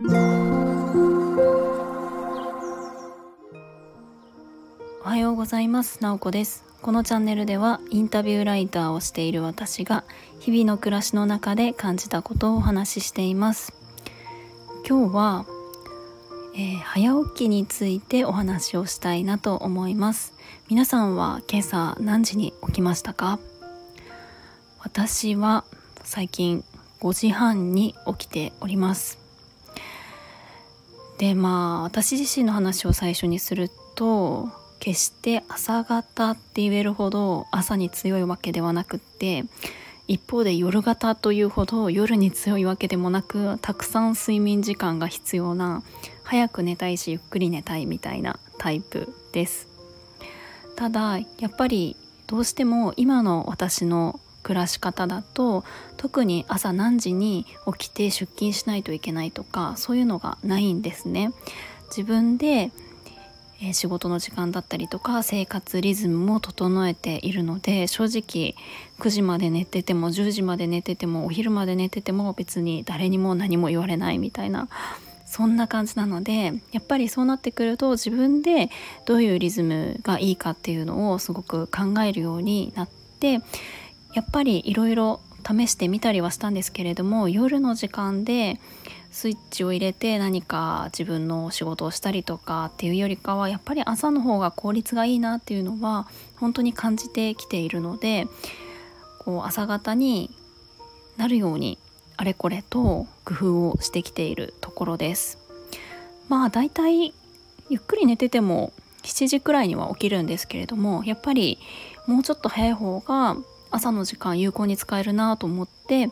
おはようございます。なおこです。このチャンネルではインタビューライターをしている私が日々の暮らしの中で感じたことをお話ししています。今日は、えー、早起きについてお話をしたいなと思います。皆さんは今朝何時に起きましたか？私は最近5時半に起きております。でまあ私自身の話を最初にすると決して朝方って言えるほど朝に強いわけではなくって一方で夜型というほど夜に強いわけでもなくたくさん睡眠時間が必要な早く寝たいしゆっくり寝たいみたいなタイプです。ただやっぱりどうしても今の私の暮らし方だと特に朝何時に起きて出勤しないといけないとかそういうのがないんですね。自分で仕事の時間だったりとか生活リズムも整えているので正直9時まで寝てても10時まで寝ててもお昼まで寝てても別に誰にも何も言われないみたいなそんな感じなのでやっぱりそうなってくると自分でどういうリズムがいいかっていうのをすごく考えるようになってやっぱりいろいろ試してみたりはしたんですけれども夜の時間でスイッチを入れて何か自分の仕事をしたりとかっていうよりかはやっぱり朝の方が効率がいいなっていうのは本当に感じてきているのでこう朝方になるようにあれこれと工夫をしてきているところです。まあだいたいゆっくり寝てても7時くらいには起きるんですけれどもやっぱりもうちょっと早い方が朝の時間有効に使えるなと思って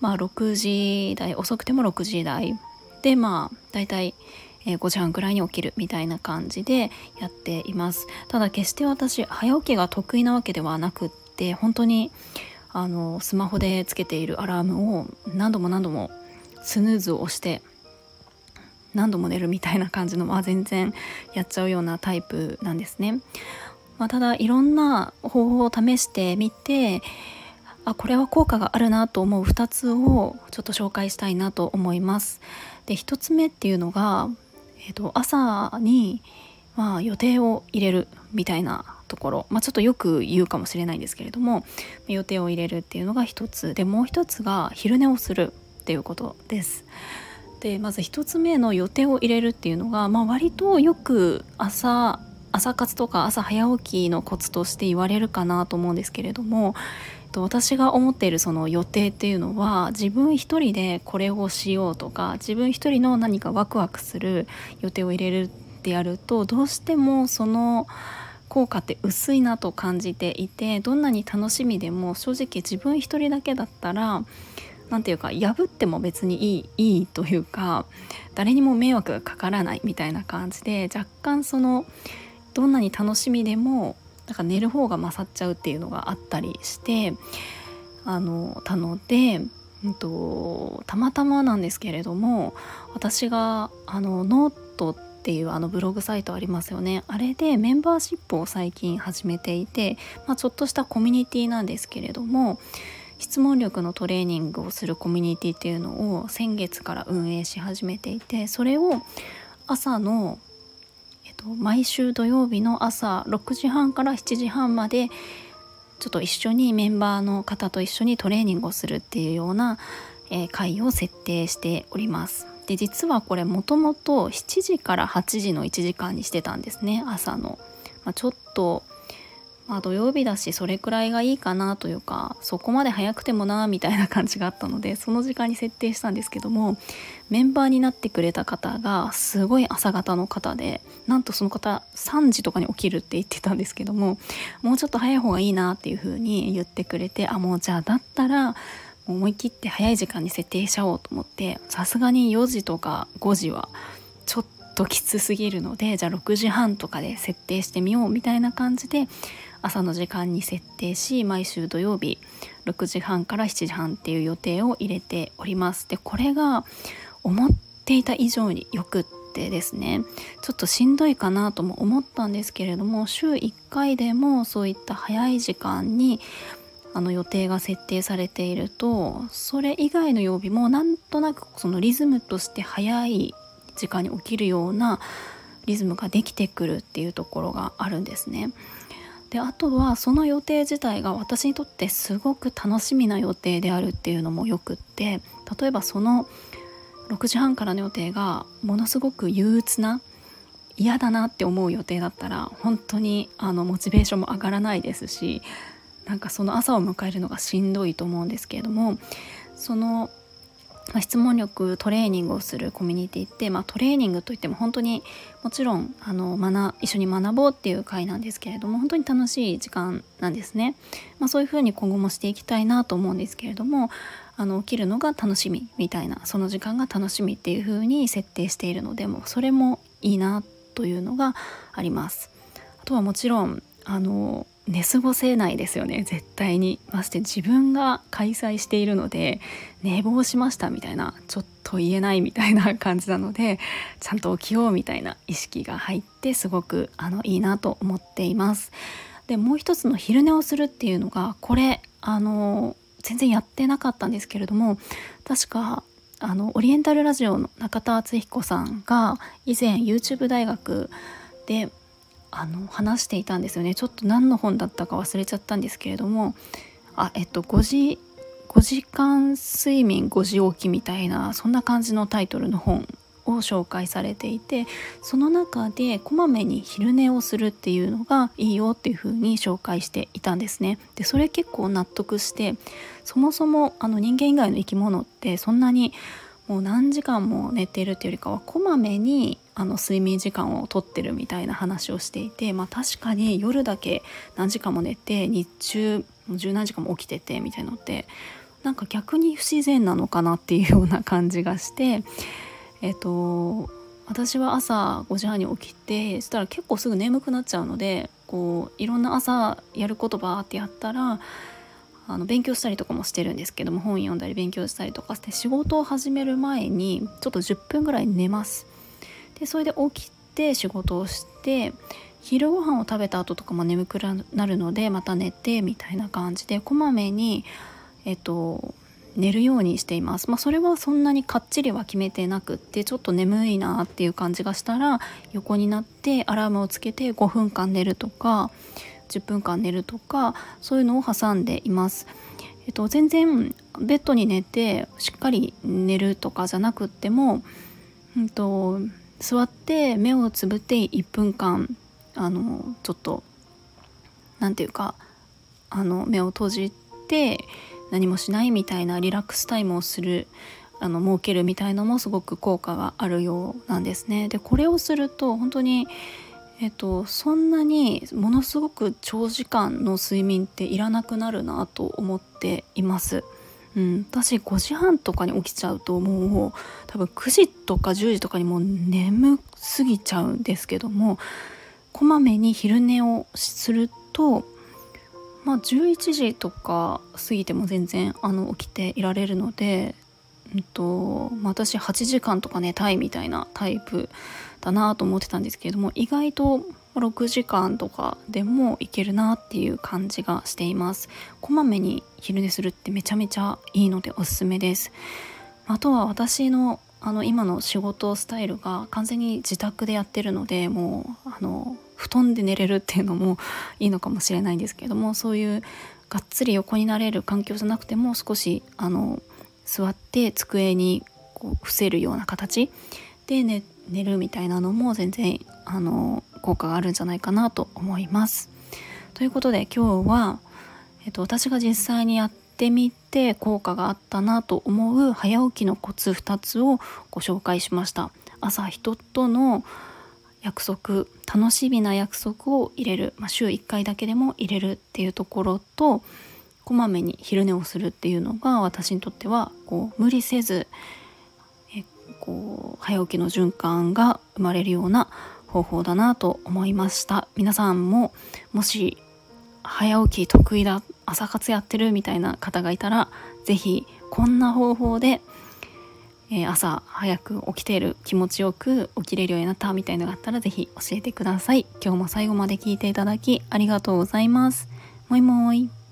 まあ6時台遅くても6時台でまあ大体5時半くらいに起きるみたいな感じでやっていますただ決して私早起きが得意なわけではなくって本当にあのスマホでつけているアラームを何度も何度もスヌーズを押して何度も寝るみたいな感じの、まあ、全然やっちゃうようなタイプなんですね。まあ、ただいろんな方法を試してみてあこれは効果があるなと思う2つをちょっと紹介したいなと思います。で1つ目っていうのが、えーと、朝に、まあ、予定を入れるみたいなところ、まあ、ちょっとよく言うかもしれないんですけれども予定を入れるっていうのが1つでもう1つが昼寝をするっていうことです。でまず1つ目の予定を入れるっていうのが、まあ、割とよく朝朝活とか朝早起きのコツとして言われるかなと思うんですけれども私が思っているその予定っていうのは自分一人でこれをしようとか自分一人の何かワクワクする予定を入れるってやるとどうしてもその効果って薄いなと感じていてどんなに楽しみでも正直自分一人だけだったら何て言うか破っても別にいいいいというか誰にも迷惑がかからないみたいな感じで若干そのどんなに楽しみでもなんか寝る方が勝っちゃうっていうのがあったりしてあのたので、うんと、たまたまなんですけれども私があのノートっていうあのブログサイトありますよね。あれでメンバーシップを最近始めていて、まあ、ちょっとしたコミュニティなんですけれども質問力のトレーニングをするコミュニティっていうのを先月から運営し始めていてそれを朝の毎週土曜日の朝6時半から7時半までちょっと一緒にメンバーの方と一緒にトレーニングをするっていうような、えー、会を設定しております。で実はこれもともと7時から8時の1時間にしてたんですね朝の。まあ、ちょっとまあ、土曜日だしそれくらいがいいかなというかそこまで早くてもなみたいな感じがあったのでその時間に設定したんですけどもメンバーになってくれた方がすごい朝方の方でなんとその方3時とかに起きるって言ってたんですけどももうちょっと早い方がいいなっていう風に言ってくれてあもうじゃあだったら思い切って早い時間に設定しちゃおうと思ってさすがに4時とか5時はちょっときつすぎるのでじゃあ6時半とかで設定してみようみたいな感じで朝の時間に設定し毎週土曜日6時半から7時半っていう予定を入れておりますでこれが思っていた以上によくってですねちょっとしんどいかなとも思ったんですけれども週1回でもそういった早い時間にあの予定が設定されているとそれ以外の曜日もなんとなくそのリズムとして早い時間に起きるようなリズムができてくるっていうところがあるんですね。であとはその予定自体が私にとってすごく楽しみな予定であるっていうのもよくって例えばその6時半からの予定がものすごく憂鬱な嫌だなって思う予定だったら本当にあのモチベーションも上がらないですしなんかその朝を迎えるのがしんどいと思うんですけれどもそのま、質問力トレーニングをするコミュニティって、まあ、トレーニングといっても本当にもちろんあの学一緒に学ぼうっていう会なんですけれども本当に楽しい時間なんですね、まあ、そういうふうに今後もしていきたいなと思うんですけれどもあの起きるのが楽しみみたいなその時間が楽しみっていうふうに設定しているのでもそれもいいなというのがあります。あとはもちろんあの寝過ごせないですよね。絶対に。まして自分が開催しているので寝坊しましたみたいなちょっと言えないみたいな感じなのでちゃんと起きようみたいな意識が入ってすごくあのいいなと思っています。でもう一つの昼寝をするっていうのがこれあの全然やってなかったんですけれども確かあのオリエンタルラジオの中田敦彦さんが以前 YouTube 大学であの話していたんですよねちょっと何の本だったか忘れちゃったんですけれどもあえっと5時5時間睡眠5時起きみたいなそんな感じのタイトルの本を紹介されていてその中でこまめに昼寝をするっていうのがいいよっていう風に紹介していたんですね。でそれ結構納得してそもそもあの人間以外の生き物ってそんなにもう何時間も寝てるっていうよりかはこまめにあの睡眠時間をとってるみたいな話をしていて、まあ、確かに夜だけ何時間も寝て日中十何時間も起きててみたいのってなんか逆に不自然なのかなっていうような感じがしてえっと私は朝5時半に起きてそしたら結構すぐ眠くなっちゃうのでこういろんな朝やることバーってやったらあの勉強したりとかもしてるんですけども本読んだり勉強したりとかして仕事を始める前にちょっと10分ぐらい寝ます。でそれで起きて仕事をして昼ご飯を食べた後とかも眠くなるのでまた寝てみたいな感じでこまめにえっと寝るようにしています。まあ、それはそんなにかっちりは決めてなくってちょっと眠いなっていう感じがしたら横になってアラームをつけて5分間寝るとか10分間寝るとかそういうのを挟んでいます。えっと、全然ベッドに寝てしっかり寝るとかじゃなくっても、うんと、座って目をつぶって1分間あのちょっと何て言うかあの目を閉じて何もしないみたいなリラックスタイムをするあの設けるみたいのもすごく効果があるようなんですね。でこれをすると本当にえっと、そんなにものすごく長時間の睡眠っていらなくなるなと思っています。うん、私5時半とかに起きちゃうともう多分9時とか10時とかにもう眠すぎちゃうんですけどもこまめに昼寝をするとまあ11時とか過ぎても全然あの起きていられるので、うんとまあ、私8時間とか寝たいみたいなタイプだなと思ってたんですけれども意外と6時間とかでもいけるなっていう感じがしています。こまめに昼寝するってめちゃめちゃいいのでおすすめです。あとは私のあの今の仕事スタイルが完全に自宅でやってるのでもうあの布団で寝れるっていうのもいいのかもしれないんですけどもそういうがっつり横になれる環境じゃなくても少しあの座って机にこう伏せるような形で寝寝るみたいなのも全然あの効果があるんじゃないかなと思います。ということで今日は、えっと、私が実際にやってみて効果があったなと思う早起きのコツ2つをご紹介しました。朝人との約束楽しみな約束を入れる、まあ、週1回だけでも入れるっていうところとこまめに昼寝をするっていうのが私にとってはこう無理せずえこう早起きの循環が生まれるような方法だなと思いました。皆さんももし早起き得意だ朝活やってるみたいな方がいたら是非こんな方法で、えー、朝早く起きている気持ちよく起きれるようになったみたいなのがあったら是非教えてください。今日も最後まで聞いていただきありがとうございます。もいもい。